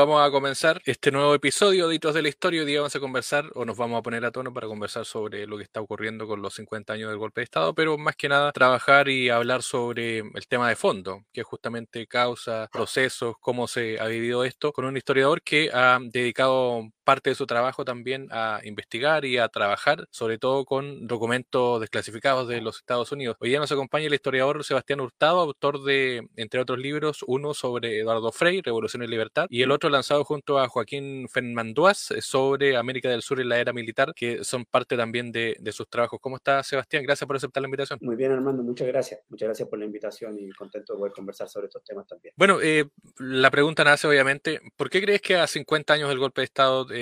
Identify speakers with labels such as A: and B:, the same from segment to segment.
A: vamos a comenzar este nuevo episodio de Hitos de la Historia. Hoy día vamos a conversar, o nos vamos a poner a tono para conversar sobre lo que está ocurriendo con los 50 años del golpe de Estado, pero más que nada trabajar y hablar sobre el tema de fondo, que es justamente causa, procesos, cómo se ha vivido esto, con un historiador que ha dedicado parte de su trabajo también a investigar y a trabajar, sobre todo con documentos desclasificados de los Estados Unidos. Hoy día nos acompaña el historiador Sebastián Hurtado, autor de, entre otros libros, uno sobre Eduardo Frei, Revolución y Libertad, y el otro lanzado junto a Joaquín Fernanduaz eh, sobre América del Sur en la era militar, que son parte también de, de sus trabajos. ¿Cómo está Sebastián? Gracias por aceptar la invitación.
B: Muy bien, Armando, muchas gracias. Muchas gracias por la invitación y contento de poder conversar sobre estos temas también.
A: Bueno, eh, la pregunta nace obviamente, ¿por qué crees que a 50 años del golpe de Estado eh,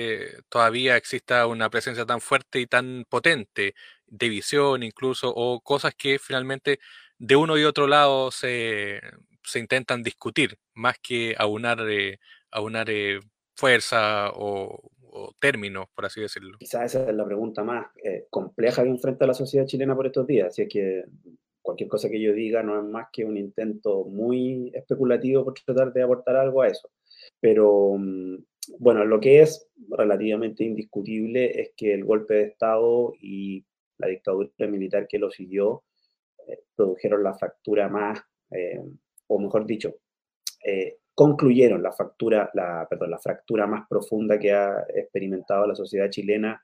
A: todavía exista una presencia tan fuerte y tan potente de visión incluso, o cosas que finalmente de uno y otro lado se, se intentan discutir, más que aunar, eh, aunar eh, fuerza o, o, términos, por así decirlo.
B: Quizás esa es la pregunta más eh, compleja que enfrenta la sociedad chilena por estos días, así es que cualquier cosa que yo diga no es más que un intento muy especulativo por tratar de aportar algo a eso. Pero mm, bueno, lo que es relativamente indiscutible es que el golpe de Estado y la dictadura militar que lo siguió eh, produjeron la fractura más, eh, o mejor dicho, eh, concluyeron la, fractura, la, perdón, la fractura más profunda que ha experimentado la sociedad chilena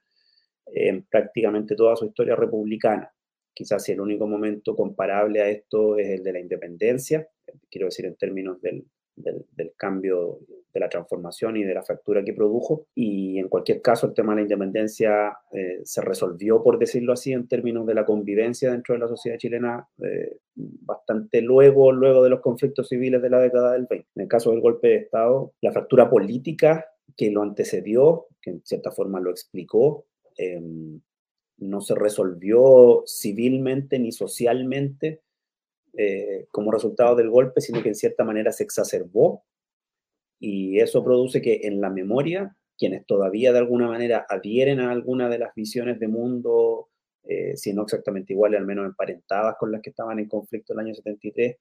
B: en prácticamente toda su historia republicana. Quizás el único momento comparable a esto es el de la independencia, quiero decir en términos del, del, cambio, de la transformación y de la fractura que produjo. Y en cualquier caso, el tema de la independencia eh, se resolvió, por decirlo así, en términos de la convivencia dentro de la sociedad chilena eh, bastante luego, luego de los conflictos civiles de la década del 20. En el caso del golpe de Estado, la fractura política que lo antecedió, que en cierta forma lo explicó, eh, no se resolvió civilmente ni socialmente eh, como resultado del golpe, sino que en cierta manera se exacerbó y eso produce que en la memoria, quienes todavía de alguna manera adhieren a alguna de las visiones de mundo, eh, si no exactamente iguales, al menos emparentadas con las que estaban en conflicto el año 73,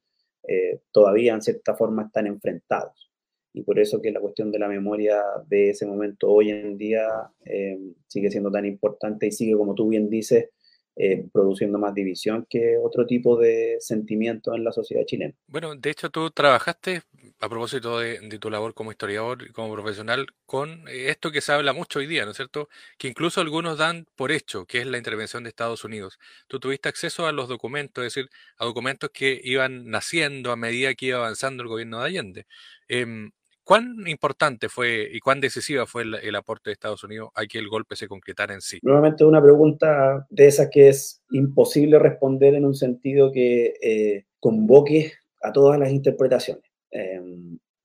B: eh, todavía en cierta forma están enfrentados. Y por eso que la cuestión de la memoria de ese momento hoy en día eh, sigue siendo tan importante y sigue, como tú bien dices, eh, produciendo más división que otro tipo de sentimiento en la sociedad chilena.
A: Bueno, de hecho tú trabajaste, a propósito de, de, tu labor como historiador y como profesional, con eh, esto que se habla mucho hoy día, ¿no es cierto? Que incluso algunos dan por hecho, que es la intervención de Estados Unidos. Tú tuviste acceso a los documentos, es decir, a documentos que iban naciendo a medida que iba avanzando el gobierno de Allende. Eh, ¿Cuán importante fue y cuán decisiva fue el, el, aporte de Estados Unidos a que el golpe se concretara en sí?
B: Nuevamente una pregunta de esas que es imposible responder en un sentido que eh, convoque a todas las interpretaciones. Eh,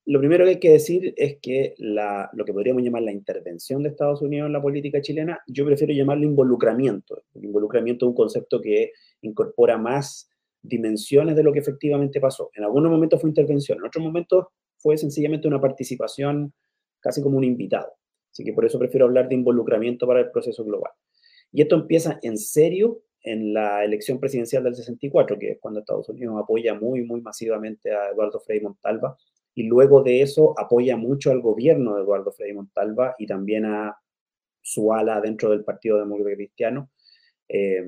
B: lo primero que hay que decir es que la, lo que podríamos llamar la intervención de Estados Unidos en la política chilena, yo prefiero llamarlo involucramiento. El involucramiento es un concepto que incorpora más dimensiones de lo que efectivamente pasó. En algunos momentos fue intervención, en otros momentos fue sencillamente una participación casi como un invitado. Así que por eso prefiero hablar de involucramiento para el proceso global. Y esto empieza en serio en la elección presidencial del 64, que es cuando Estados Unidos apoya muy, muy masivamente a Eduardo Frei Montalva, y luego de eso apoya mucho al gobierno de Eduardo Frei Montalva y también a su ala dentro del Partido Demócrata Cristiano, eh,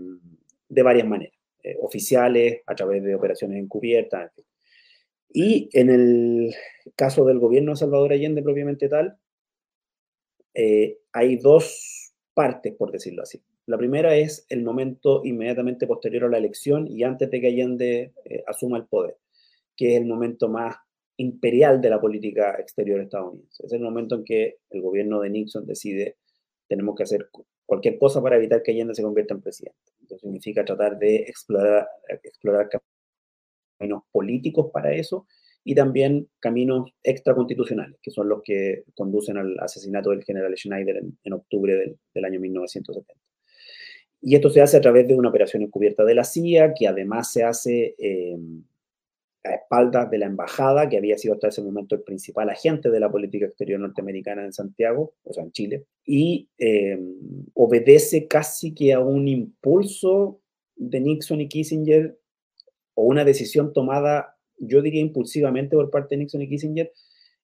B: de varias maneras, eh, oficiales, a través de operaciones encubiertas, en fin. Y en el caso del gobierno de Salvador Allende propiamente tal, eh, hay dos partes, por decirlo así. La primera es el momento inmediatamente posterior a la elección y antes de que Allende eh, asuma el poder, que es el momento más imperial de la política exterior estadounidense. Es el momento en que el gobierno de Nixon decide tenemos que hacer cualquier cosa para evitar que Allende se convierta en presidente. Entonces significa tratar de explorar, explorar caminos políticos para eso y también caminos extraconstitucionales, que son los que conducen al asesinato del general Schneider en, en octubre del, del, año 1970. Y esto se hace a través de una operación encubierta de la CIA, que además se hace eh, a espaldas de la embajada, que había sido hasta ese momento el principal agente de la política exterior norteamericana en Santiago, o sea, en Chile, y eh, obedece casi que a un impulso de Nixon y Kissinger o una decisión tomada, yo diría impulsivamente por parte de Nixon y Kissinger,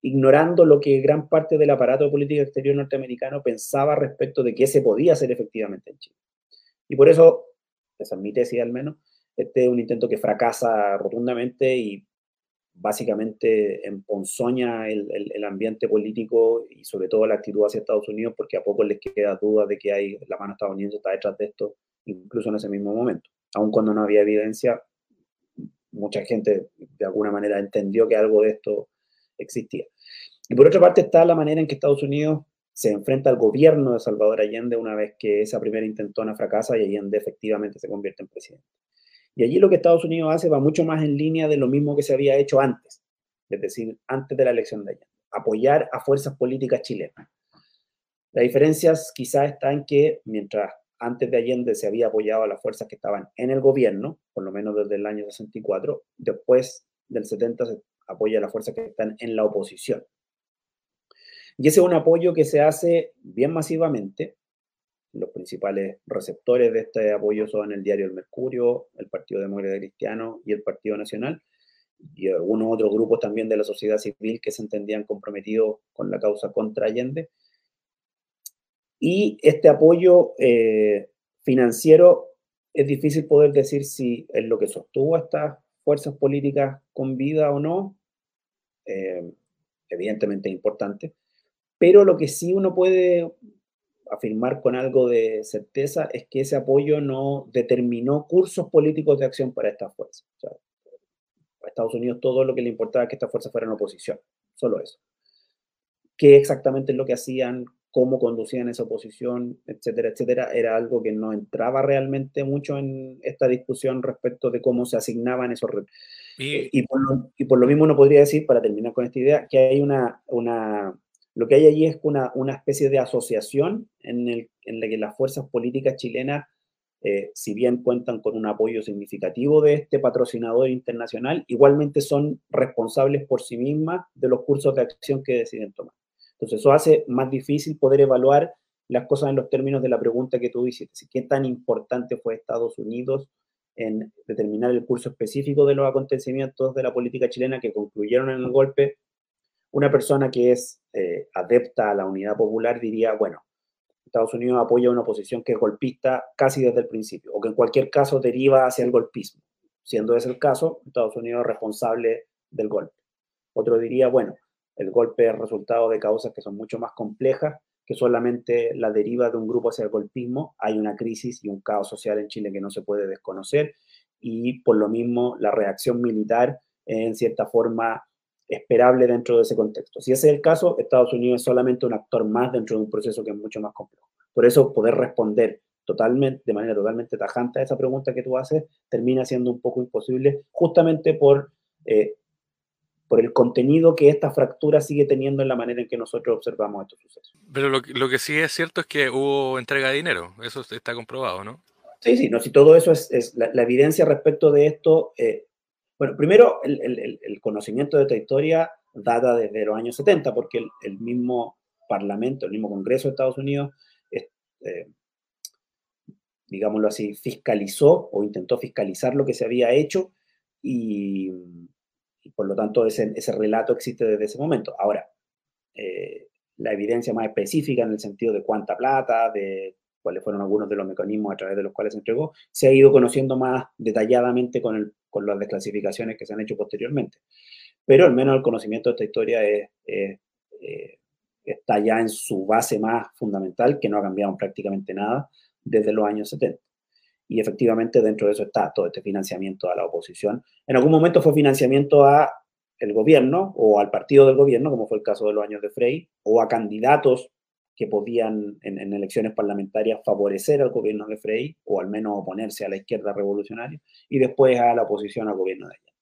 B: ignorando lo que gran parte del aparato de política exterior norteamericano pensaba respecto de qué se podía hacer efectivamente en Chile. Y por eso, esa es mi tesis al menos, este es un intento que fracasa rotundamente y básicamente emponzoña el, el, ambiente político y sobre todo la actitud hacia Estados Unidos, porque a poco les queda duda de que hay la mano estadounidense está detrás de esto, incluso en ese mismo momento. Aun cuando no había evidencia, mucha gente de alguna manera entendió que algo de esto existía. Y por otra parte está la manera en que Estados Unidos se enfrenta al gobierno de Salvador Allende una vez que esa primera intentona fracasa y Allende efectivamente se convierte en presidente. Y allí lo que Estados Unidos hace va mucho más en línea de lo mismo que se había hecho antes, es decir, antes de la elección de Allende, apoyar a fuerzas políticas chilenas. La diferencia quizás está en que mientras antes de Allende se había apoyado a las fuerzas que estaban en el gobierno, por lo menos desde el año 64, después del 70 se apoya a las fuerzas que están en la oposición. Y ese es un apoyo que se hace bien masivamente los principales receptores de este apoyo son el diario El Mercurio, el Partido Demócrata Cristiano y el Partido Nacional, y algunos otros grupos también de la sociedad civil que se entendían comprometidos con la causa contra Allende. Y este apoyo eh, financiero es difícil poder decir si es lo que sostuvo a estas fuerzas políticas con vida o no. Eh, evidentemente es importante. Pero lo que sí uno puede afirmar con algo de certeza es que ese apoyo no determinó cursos políticos de acción para estas fuerzas. a Estados Unidos todo lo que le importaba es que estas fuerzas fueran oposición, solo eso. ¿Qué exactamente es lo que hacían? ¿Cómo conducían esa oposición? Etcétera, etcétera. Era algo que no entraba realmente mucho en esta discusión respecto de cómo se asignaban esos... Y, eh, y, por, lo, y por lo mismo uno podría decir, para terminar con esta idea, que hay una, una lo que hay allí es una, una especie de asociación en, el, en la que las fuerzas políticas chilenas, eh, si bien cuentan con un apoyo significativo de este patrocinador internacional, igualmente son responsables por sí mismas de los cursos de acción que deciden tomar. Entonces, eso hace más difícil poder evaluar las cosas en los términos de la pregunta que tú hiciste. ¿Qué tan importante fue Estados Unidos en determinar el curso específico de los acontecimientos de la política chilena que concluyeron en el golpe una persona que es eh, adepta a la unidad popular diría, bueno, Estados Unidos apoya una oposición que es golpista casi desde el principio, o que en cualquier caso deriva hacia el golpismo. Siendo ese el caso, Estados Unidos es responsable del golpe. Otro diría, bueno, el golpe es resultado de causas que son mucho más complejas que solamente la deriva de un grupo hacia el golpismo. Hay una crisis y un caos social en Chile que no se puede desconocer y por lo mismo la reacción militar en cierta forma esperable dentro de ese contexto. Si ese es el caso, Estados Unidos es solamente un actor más dentro de un proceso que es mucho más complejo. Por eso poder responder totalmente, de manera totalmente tajante a esa pregunta que tú haces termina siendo un poco imposible justamente por, eh, por el contenido que esta fractura sigue teniendo en la manera en que nosotros observamos estos sucesos.
A: Pero lo, lo que sí es cierto es que hubo entrega de dinero, eso está comprobado, ¿no?
B: Sí, sí, no, si todo eso es, es la, la, evidencia respecto de esto eh, bueno, primero, el, conocimiento de esta historia data desde los años 70, porque el, mismo Parlamento, el mismo Congreso de Estados Unidos, eh, digámoslo así, fiscalizó o intentó fiscalizar lo que se había hecho y, por lo tanto ese, relato existe desde ese momento. Ahora, eh, la evidencia más específica en el sentido de cuánta plata, de cuáles fueron algunos de los mecanismos a través de los cuales se entregó, se ha ido conociendo más detalladamente con el con las desclasificaciones que se han hecho posteriormente. Pero al menos el conocimiento de esta historia es, eh, está ya en su base más fundamental, que no ha cambiado prácticamente nada desde los años 70. Y efectivamente dentro de eso está todo este financiamiento a la oposición. En algún momento fue financiamiento a el gobierno o al partido del gobierno, como fue el caso de los años de Frey, o a candidatos que podían en, elecciones parlamentarias favorecer al gobierno de Frey o al menos oponerse a la izquierda revolucionaria y después a la oposición al gobierno de ella.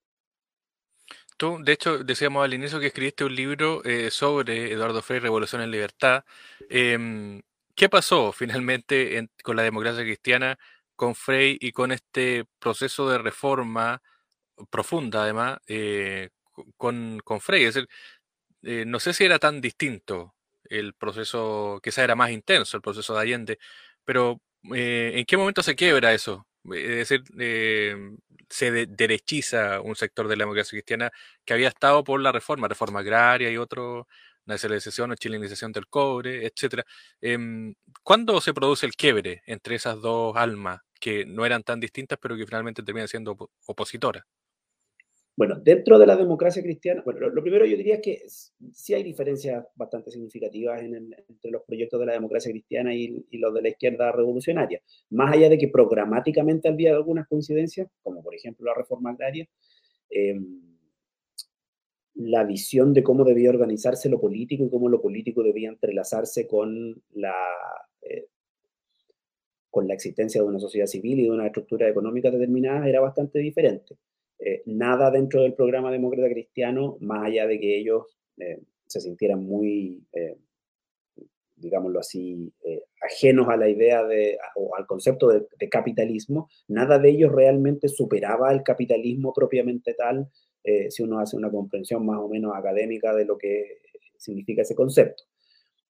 A: Tú, de hecho, decíamos al inicio que escribiste un libro eh, sobre Eduardo Frey, Revolución en Libertad. Em, ¿Qué pasó finalmente con la democracia cristiana, con Frey y con este proceso de reforma profunda, además, eh, con, con, Frey? Es decir, eh, no sé si era tan distinto el proceso, quizá era más intenso el proceso de Allende, pero eh, ¿en qué momento se quiebra eso? Es decir, se derechiza un sector de la democracia cristiana que había estado por la reforma, reforma agraria y otro, nacionalización o chilenización del cobre, etc. Em, ¿Cuándo se produce el quiebre entre esas dos almas que no eran tan distintas, pero que finalmente terminan siendo opositoras?
B: Bueno, dentro de la democracia cristiana, bueno, lo, primero yo diría es que sí hay diferencias bastante significativas entre los proyectos de la democracia cristiana y, los de la izquierda revolucionaria. Más allá de que programáticamente había algunas coincidencias, como por ejemplo la reforma agraria, em, la visión de cómo debía organizarse lo político y cómo lo político debía entrelazarse con la, eh, con la existencia de una sociedad civil y de una estructura económica determinada era bastante diferente. Eh, nada dentro del programa demócrata cristiano, más allá de que ellos eh, se sintieran muy, eh, digámoslo así, ajenos a la idea de, o al concepto de, capitalismo, nada de ellos realmente superaba el capitalismo propiamente tal, si uno hace una comprensión más o menos académica de lo que significa ese concepto.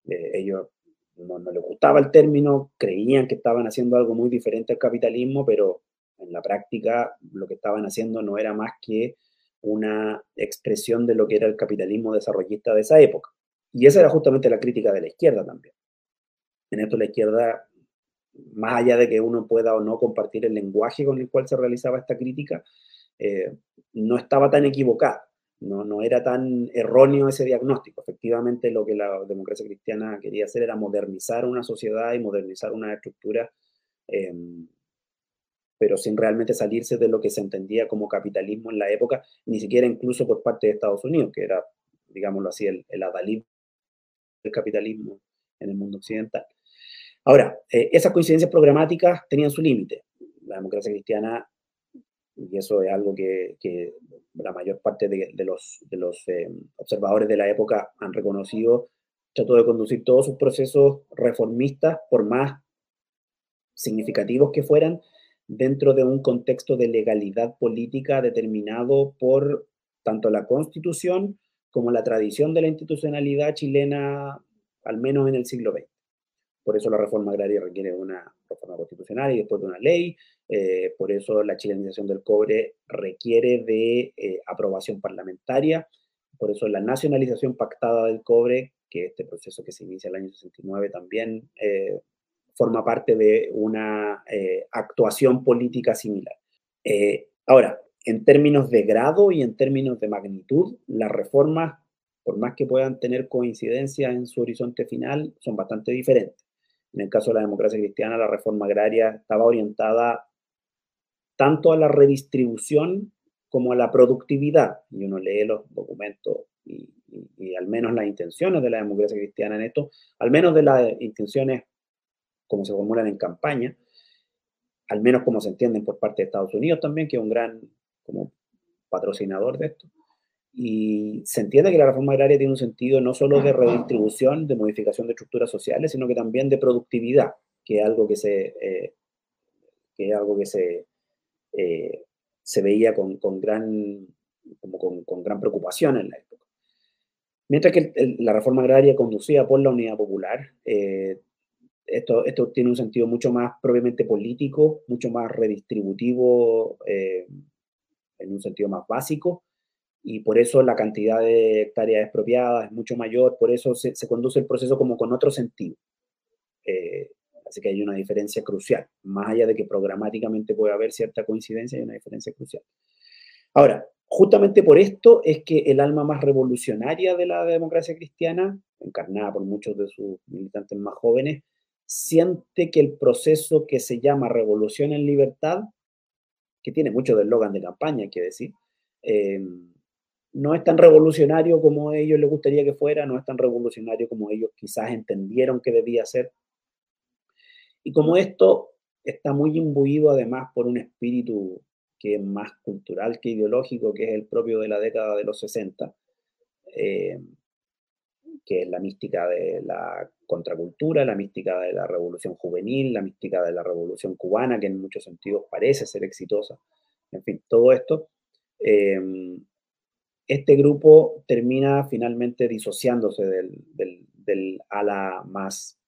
B: ellos no, les gustaba el término, creían que estaban haciendo algo muy diferente al capitalismo, pero en la práctica lo que estaban haciendo no era más que una expresión de lo que era el capitalismo desarrollista de esa época. Y esa era justamente la crítica de la izquierda también. En esto la izquierda, más allá de que uno pueda o no compartir el lenguaje con el cual se realizaba esta crítica, eh, no estaba tan equivocada, no, no era tan erróneo ese diagnóstico. Efectivamente, lo que la democracia cristiana quería hacer era modernizar una sociedad y modernizar una estructura eh, pero sin realmente salirse de lo que se entendía como capitalismo en la época, ni siquiera incluso por parte de Estados Unidos, que era, digámoslo así, el, el adalid del capitalismo en el mundo occidental. Ahora, eh, esas coincidencias programáticas tenían su límite. La democracia cristiana, y eso es algo que, la mayor parte de, los, eh, observadores de la época han reconocido, trató de conducir todos sus procesos reformistas, por más significativos que fueran, dentro de un contexto de legalidad política determinado por tanto la constitución como la tradición de la institucionalidad chilena, al menos en el siglo XX. Por eso la reforma agraria requiere una reforma constitucional y después de una ley. Eh, por eso la chilenización del cobre requiere de eh, aprobación parlamentaria. Por eso la nacionalización pactada del cobre, que este proceso que se inicia en el año 69 también eh, forma parte de una actuación política similar. Ahora, en términos de grado y en términos de magnitud, las reformas, por más que puedan tener coincidencia en su horizonte final, son bastante diferentes. En el caso de la democracia cristiana, la reforma agraria estaba orientada tanto a la redistribución como a la productividad. Y uno lee los documentos y, y al menos las intenciones de la democracia cristiana en esto, al menos de las intenciones como se formulan en campaña, al menos como se entienden por parte de Estados Unidos también, que es un gran como patrocinador de esto. Y se entiende que la reforma agraria tiene un sentido no solo de redistribución, de modificación de estructuras sociales, sino que también de productividad, que es algo que se, eh, que es algo que se, eh, se veía con, con gran, como con, con, gran preocupación en la época. Mientras que la reforma agraria conducida por la Unidad Popular eh, esto, esto tiene un sentido mucho más propiamente político, mucho más redistributivo, eh, en un sentido más básico, y por eso la cantidad de hectáreas expropiadas es mucho mayor, por eso se, conduce el proceso como con otro sentido. Eh, así que hay una diferencia crucial, más allá de que programáticamente puede haber cierta coincidencia, hay una diferencia crucial. Ahora, justamente por esto es que el alma más revolucionaria de la democracia cristiana, encarnada por muchos de sus militantes más jóvenes, siente que el proceso que se llama Revolución en Libertad, que tiene mucho del eslogan de campaña, hay que decir, eh, no es tan revolucionario como a ellos les gustaría que fuera, no es tan revolucionario como ellos quizás entendieron que debía ser. Y como esto está muy imbuido además por un espíritu que es más cultural que ideológico, que es el propio de la década de los 60, que es la mística de la contracultura, la mística de la revolución juvenil, la mística de la revolución cubana, que en muchos sentidos parece ser exitosa. En fin, todo esto. Em, este grupo termina finalmente disociándose del, ala más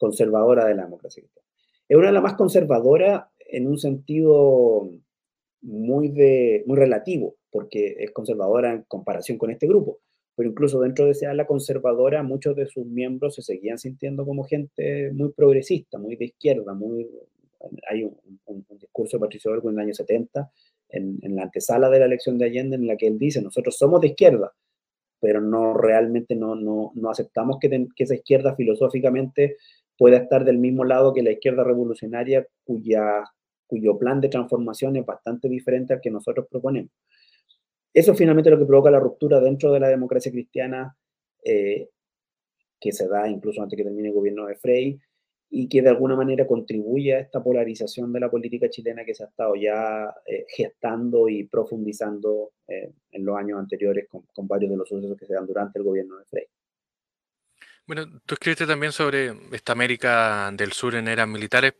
B: conservadora de la democracia Es una ala más conservadora en un sentido muy, de, muy relativo, porque es conservadora en comparación con este grupo. Pero incluso dentro de esa ala conservadora, muchos de sus miembros se seguían sintiendo como gente muy progresista, muy de izquierda, muy... Hay un, discurso de Patricio Orgo en el año 70, en, la antesala de la elección de Allende, en la que él dice, nosotros somos de izquierda, pero no realmente no, no, no aceptamos que esa izquierda filosóficamente pueda estar del mismo lado que la izquierda revolucionaria, cuya cuyo plan de transformación es bastante diferente al que nosotros proponemos. Eso es finalmente lo que provoca la ruptura dentro de la democracia cristiana, eh, que se da incluso antes que termine el gobierno de Frey, y que de alguna manera contribuye a esta polarización de la política chilena que se ha estado ya eh, gestando y profundizando eh, en los años anteriores con, con, varios de los sucesos que se dan durante el gobierno de Frey.
A: Bueno, tú escribiste también sobre esta América del Sur en eras militares,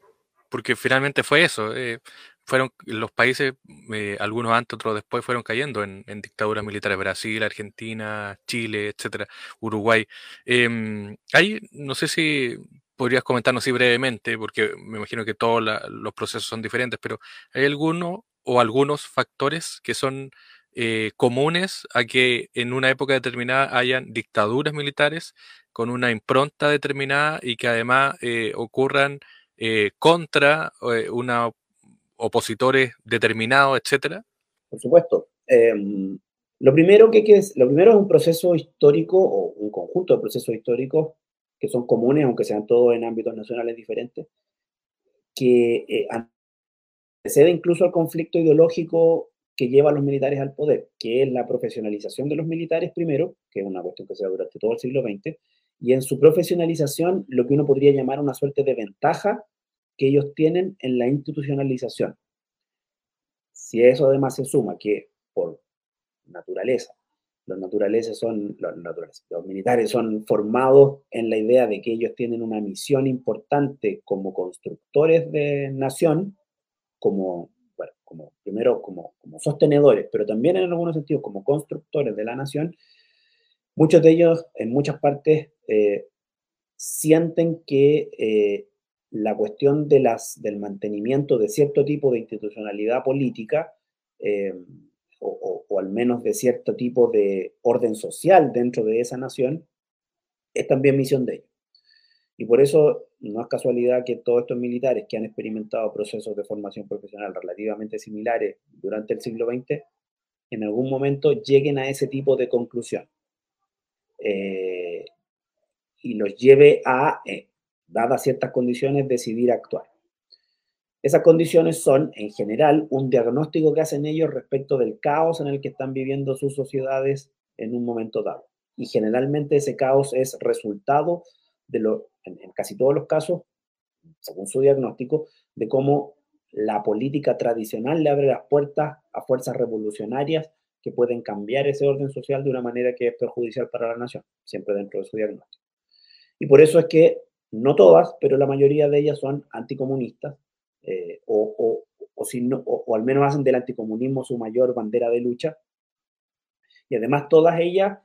A: porque finalmente fue eso. Eh, fueron los países, eh, algunos antes, otros después, fueron cayendo en, dictaduras militares. Brasil, Argentina, Chile, etcétera, Uruguay. Eh, no sé si podrías comentarnos así brevemente, porque me imagino que todos los procesos son diferentes, pero ¿hay alguno o algunos factores que son eh, comunes a que en una época determinada hayan dictaduras militares con una impronta determinada y que además ocurran eh, contra eh, una opositores determinados, etcétera?
B: Por supuesto. Em, lo, primero que, es, lo primero es un proceso histórico o un conjunto de procesos históricos que son comunes, aunque sean todos en ámbitos nacionales diferentes, que eh, antecede incluso al conflicto ideológico que lleva a los militares al poder, que es la profesionalización de los militares primero, que es una cuestión que se da durante todo el siglo XX, y en su profesionalización lo que uno podría llamar una suerte de ventaja que ellos tienen en la institucionalización. Si eso además se suma que por naturaleza, los naturales son, los, militares son formados en la idea de que ellos tienen una misión importante como constructores de nación, como, como primero como, como sostenedores, pero también en algunos sentidos como constructores de la nación, muchos de ellos en muchas partes eh, sienten que eh, la cuestión de las, del mantenimiento de cierto tipo de institucionalidad política, eh, o, al menos de cierto tipo de orden social dentro de esa nación, es también misión de ellos. Y por eso no es casualidad que todos estos militares que han experimentado procesos de formación profesional relativamente similares durante el siglo XX, en algún momento lleguen a ese tipo de conclusión. Eh, y los lleve a, eh, dadas ciertas condiciones, decidir actuar. Esas condiciones son, en general, un diagnóstico que hacen ellos respecto del caos en el que están viviendo sus sociedades en un momento dado. Y generalmente ese caos es resultado de lo, en, casi todos los casos, según su diagnóstico, de cómo la política tradicional le abre las puertas a fuerzas revolucionarias que pueden cambiar ese orden social de una manera que es perjudicial para la nación, siempre dentro de su diagnóstico. Y por eso es que no todas, pero la mayoría de ellas son anticomunistas, eh, o, al menos hacen del anticomunismo su mayor bandera de lucha. Y además todas ellas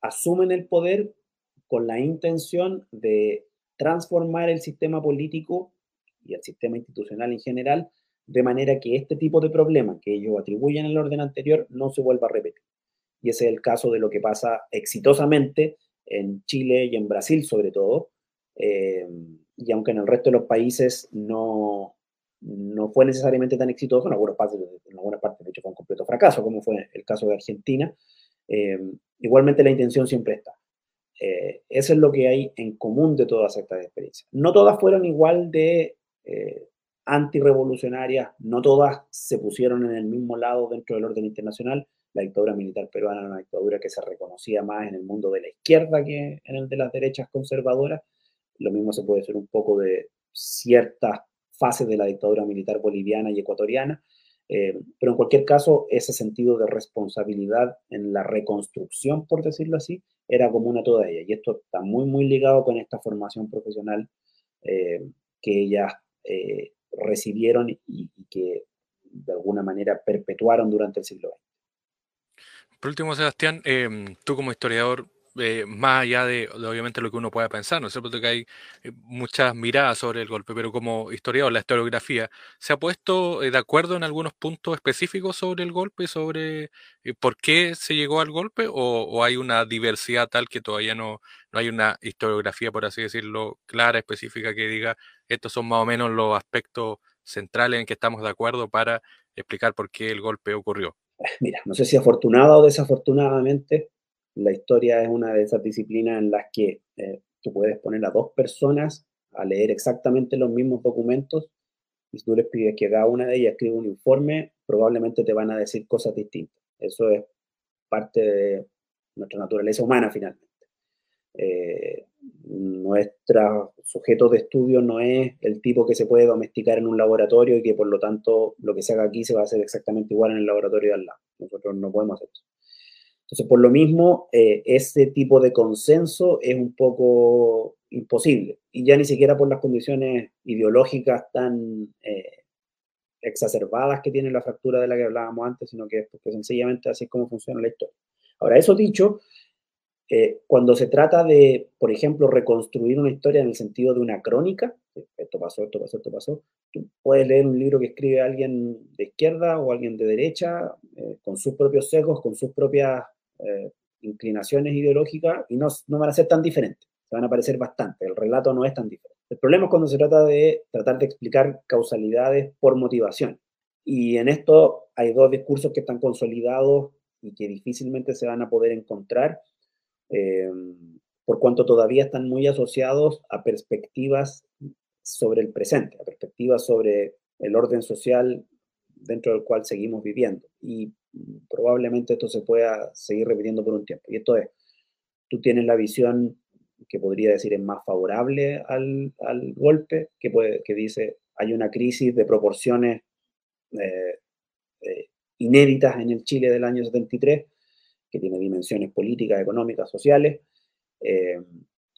B: asumen el poder con la intención de transformar el sistema político y el sistema institucional en general, de manera que este tipo de problema que ellos atribuyen al orden anterior no se vuelva a repetir. Y ese es el caso de lo que pasa exitosamente en Chile y en Brasil sobre todo, eh, y aunque en el resto de los países no, no fue necesariamente tan exitoso, en algunas partes, en de hecho fue un completo fracaso, como fue el caso de Argentina, eh, igualmente la intención siempre está. Eh, eso es lo que hay en común de todas estas experiencias. No todas fueron igual de eh, antirrevolucionarias, no todas se pusieron en el mismo lado dentro del orden internacional. La dictadura militar peruana era una dictadura que se reconocía más en el mundo de la izquierda que en el de las derechas conservadoras, lo mismo se puede decir un poco de ciertas fases de la dictadura militar boliviana y ecuatoriana, eh, pero en cualquier caso, ese sentido de responsabilidad en la reconstrucción, por decirlo así, era común a toda ella. Y esto está muy, muy ligado con esta formación profesional eh, que ellas eh, recibieron y, y, que de alguna manera perpetuaron durante el siglo XX.
A: Por último, Sebastián, tú como historiador eh, más allá de, obviamente lo que uno pueda pensar, ¿no es cierto? Porque hay eh, muchas miradas sobre el golpe, pero como historiador, la historiografía, ¿se ha puesto eh, de acuerdo en algunos puntos específicos sobre el golpe, sobre por qué se llegó al golpe, o, hay una diversidad tal que todavía no, no hay una historiografía, por así decirlo, clara, específica, que diga, estos son más o menos los aspectos centrales en que estamos de acuerdo para explicar por qué el golpe ocurrió?
B: Mira, no sé si afortunado o desafortunadamente, la historia es una de esas disciplinas en las que eh, tú puedes poner a dos personas a leer exactamente los mismos documentos y si tú les pides que cada una de ellas escriba un informe, probablemente te van a decir cosas distintas. Eso es parte de nuestra naturaleza humana finalmente. Eh, nuestro sujeto de estudio no es el tipo que se puede domesticar en un laboratorio y que por lo tanto lo que se haga aquí se va a hacer exactamente igual en el laboratorio de al lado. Nosotros no podemos hacer eso. Entonces, por lo mismo, eh, ese tipo de consenso es un poco imposible, y ya ni siquiera por las condiciones ideológicas tan eh, exacerbadas que tiene la fractura de la que hablábamos antes, sino que es porque sencillamente así es como funciona la historia. Ahora, eso dicho, eh, cuando se trata de, por ejemplo, reconstruir una historia en el sentido de una crónica, esto pasó, esto pasó, esto pasó, tú puedes leer un libro que escribe alguien de izquierda o alguien de derecha, con sus propios sesgos, con sus propias eh, inclinaciones ideológicas y no, no van a ser tan diferentes, se van a parecer bastante, el relato no es tan diferente. El problema es cuando se trata de tratar de explicar causalidades por motivación. Y en esto hay dos discursos que están consolidados y que difícilmente se van a poder encontrar, eh, por cuanto todavía están muy asociados a perspectivas sobre el presente, a perspectivas sobre el orden social dentro del cual seguimos viviendo. Y probablemente esto se pueda seguir repitiendo por un tiempo. Y esto es, tú tienes la visión que podría decir es más favorable al, al golpe, que, puede, que dice hay una crisis de proporciones eh, eh, inéditas en el Chile del año 73, que tiene dimensiones políticas, económicas, sociales. Eh,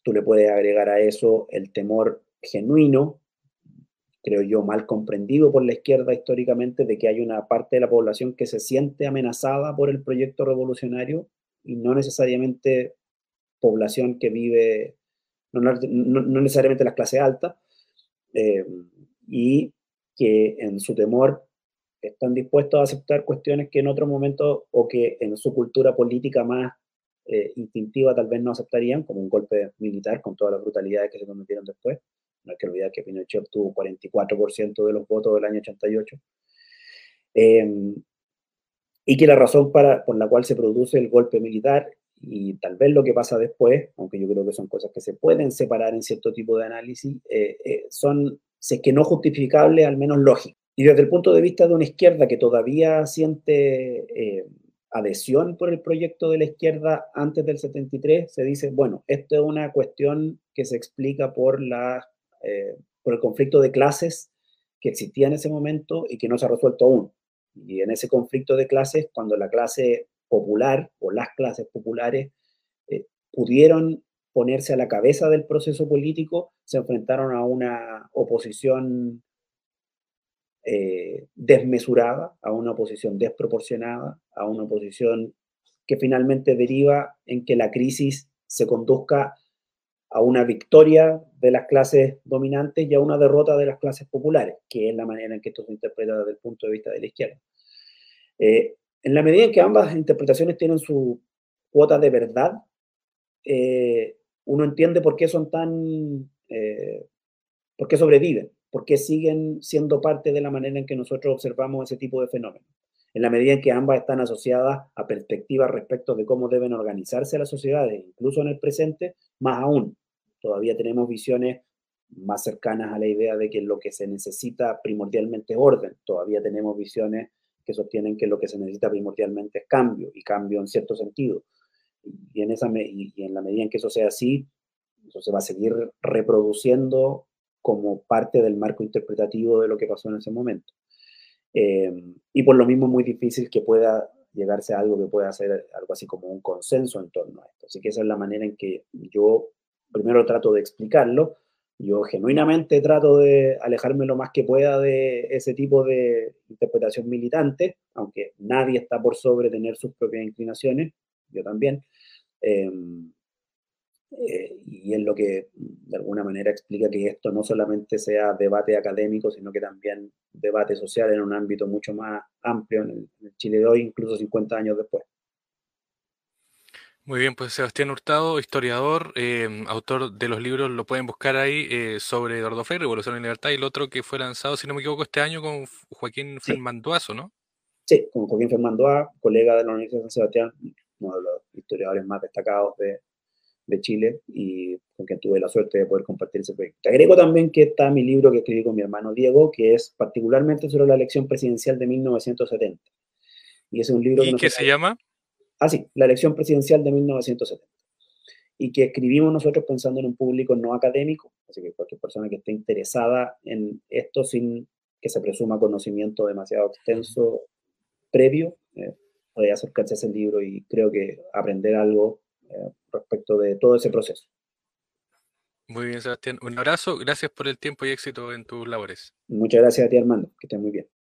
B: tú le puedes agregar a eso el temor genuino creo yo, mal comprendido por la izquierda históricamente de que hay una parte de la población que se siente amenazada por el proyecto revolucionario y no necesariamente población que vive, no, necesariamente las clases altas, eh, y que en su temor están dispuestos a aceptar cuestiones que en otro momento o que en su cultura política más eh, instintiva tal vez no aceptarían, como un golpe militar con todas las brutalidades que se cometieron después. No hay que olvidar que Pinochet obtuvo 44% de los votos del año 88. Em, y que la razón para, por la cual se produce el golpe militar y tal vez lo que pasa después, aunque yo creo que son cosas que se pueden separar en cierto tipo de análisis, eh, eh, son, si es que no justificables, al menos lógicas. Y desde el punto de vista de una izquierda que todavía siente eh, adhesión por el proyecto de la izquierda antes del 73, se dice, bueno, esto es una cuestión que se explica por la eh, por el conflicto de clases que existía en ese momento y que no se ha resuelto aún. Y en ese conflicto de clases, cuando la clase popular o las clases populares eh, pudieron ponerse a la cabeza del proceso político, se enfrentaron a una oposición eh, desmesurada, a una oposición desproporcionada, a una oposición que finalmente deriva en que la crisis se conduzca a una victoria de las clases dominantes y a una derrota de las clases populares, que es la manera en que esto se interpreta desde el punto de vista de la izquierda. Eh, en la medida en que ambas interpretaciones tienen su cuota de verdad, eh, uno entiende por qué son tan, eh, por qué sobreviven, por qué siguen siendo parte de la manera en que nosotros observamos ese tipo de fenómenos. En la medida en que ambas están asociadas a perspectivas respecto de cómo deben organizarse las sociedades, incluso en el presente, más aún, todavía tenemos visiones más cercanas a la idea de que lo que se necesita primordialmente es orden. Todavía tenemos visiones que sostienen que lo que se necesita primordialmente es cambio, y cambio en cierto sentido. Y en, esa, y en la medida en que eso sea así, eso se va a seguir reproduciendo como parte del marco interpretativo de lo que pasó en ese momento. Eh, y por lo mismo muy difícil que pueda llegarse a algo que pueda ser algo así como un consenso en torno a esto. Así que esa es la manera en que yo primero trato de explicarlo. Yo genuinamente trato de alejarme lo más que pueda de ese tipo de interpretación militante, aunque nadie está por sobre tener sus propias inclinaciones, yo también. Em, eh, y es lo que de alguna manera explica que esto no solamente sea debate académico, sino que también debate social en un ámbito mucho más amplio en el, Chile de hoy, incluso 50 años después.
A: Muy bien, pues Sebastián Hurtado, historiador, em, autor de los libros, lo pueden buscar ahí eh, sobre Eduardo Frei, Revolución y Libertad, y el otro que fue lanzado, si no me equivoco, este año con Joaquín sí. Fermanduazo, ¿no?
B: Sí, con Joaquín Fermanduá, colega de la Universidad de San Sebastián, uno de los historiadores más destacados de, de Chile y con quien tuve la suerte de poder compartir ese proyecto. Te agrego también que está mi libro que escribí con mi hermano Diego, que es particularmente sobre la elección presidencial de 1970.
A: Y es un libro... ¿Y que qué se llama?
B: Ah, sí, la elección presidencial de 1970. Y que escribimos nosotros pensando en un público no académico, así que cualquier persona que esté interesada en esto sin que se presuma conocimiento demasiado extenso previo, eh, puede acercarse a ese libro y creo que aprender algo eh, respecto de todo ese proceso.
A: Muy bien, Sebastián. Un abrazo. Gracias por el tiempo y éxito en tus labores.
B: Muchas gracias a ti, Armando. Que estés muy bien.